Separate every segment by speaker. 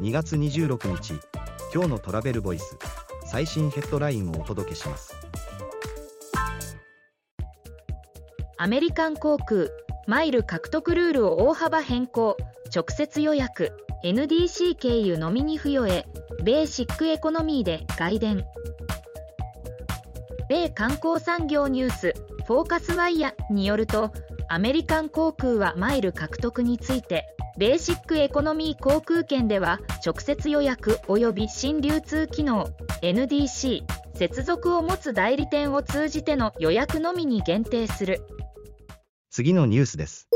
Speaker 1: 2月26日今日のトラベルボイス最新ヘッドラインをお届けします。
Speaker 2: アメリカン航空マイル獲得ルールを大幅変更直接予約 NDC 経由のみに付与へベーシックエコノミーで外伝。米観光産業ニュースフォーカスワイヤによるとアメリカン航空はマイル獲得についてベーシックエコノミー航空券では直接予約及び新流通機能 NDC 接続を持つ代理店を通じての予約のみに限定する。
Speaker 1: 次のニュースです。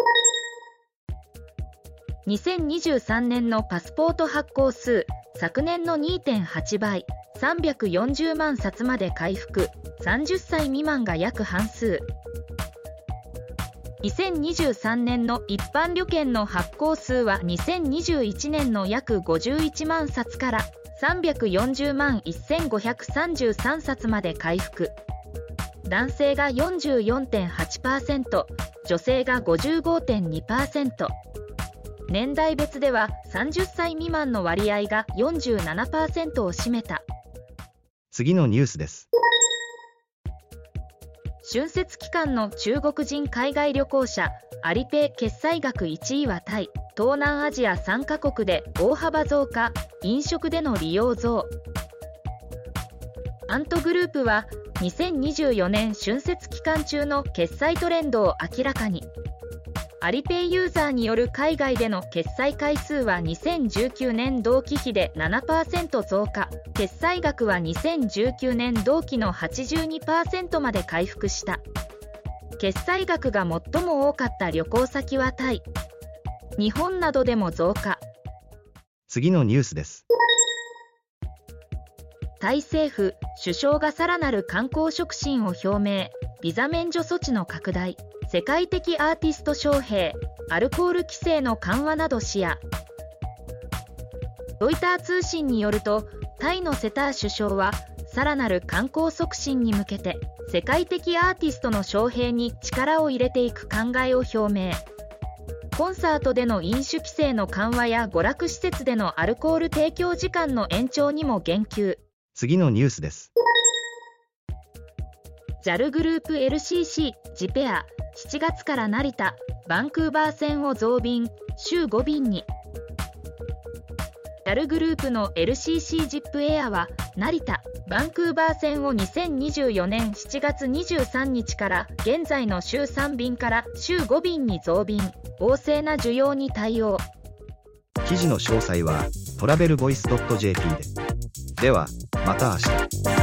Speaker 2: 2023年のパスポート発行数昨年の2.8倍340万冊まで回復。30歳未満が約半数2023年の一般旅券の発行数は2021年の約51万冊から340万1533冊まで回復男性が44.8%女性が55.2%年代別では30歳未満の割合が47%を占めた。
Speaker 1: 次のニュースです。
Speaker 2: 春節期間の中国人海外旅行者アリペ決済額1位はタイ東南アジア3カ国で大幅増加飲食での利用増。アントグループは2024年春節期間中の決済トレンドを明らかに。アリペイユーザーによる海外での決済回数は2019年同期比で7%増加。決済額は2019年同期の82%まで回復した。決済額が最も多かった旅行先はタイ。日本などでも増加。
Speaker 1: 次のニュースです。
Speaker 2: タイ政府首相がさらなる観光促進を表明ビザ免除措置の拡大世界的アーティスト招聘アルコール規制の緩和など視野。ロイター通信によるとタイのセター首相はさらなる観光促進に向けて世界的アーティストの招聘に力を入れていく考えを表明。コンサートでの飲酒規制の緩和や娯楽施設でのアルコール提供時間の延長にも言及。
Speaker 1: 次のニュースです。
Speaker 2: JAL グループ LCC ジペア7月から成田バンクーバー線を増便週5便に。JAL グループの LCC ジップエアは成田バンクーバー線を2024年7月23日から現在の週3便から週5便に増便。旺盛な需要に対応。
Speaker 1: 記事の詳細はトラベルボイス .jp で。ではまた明日。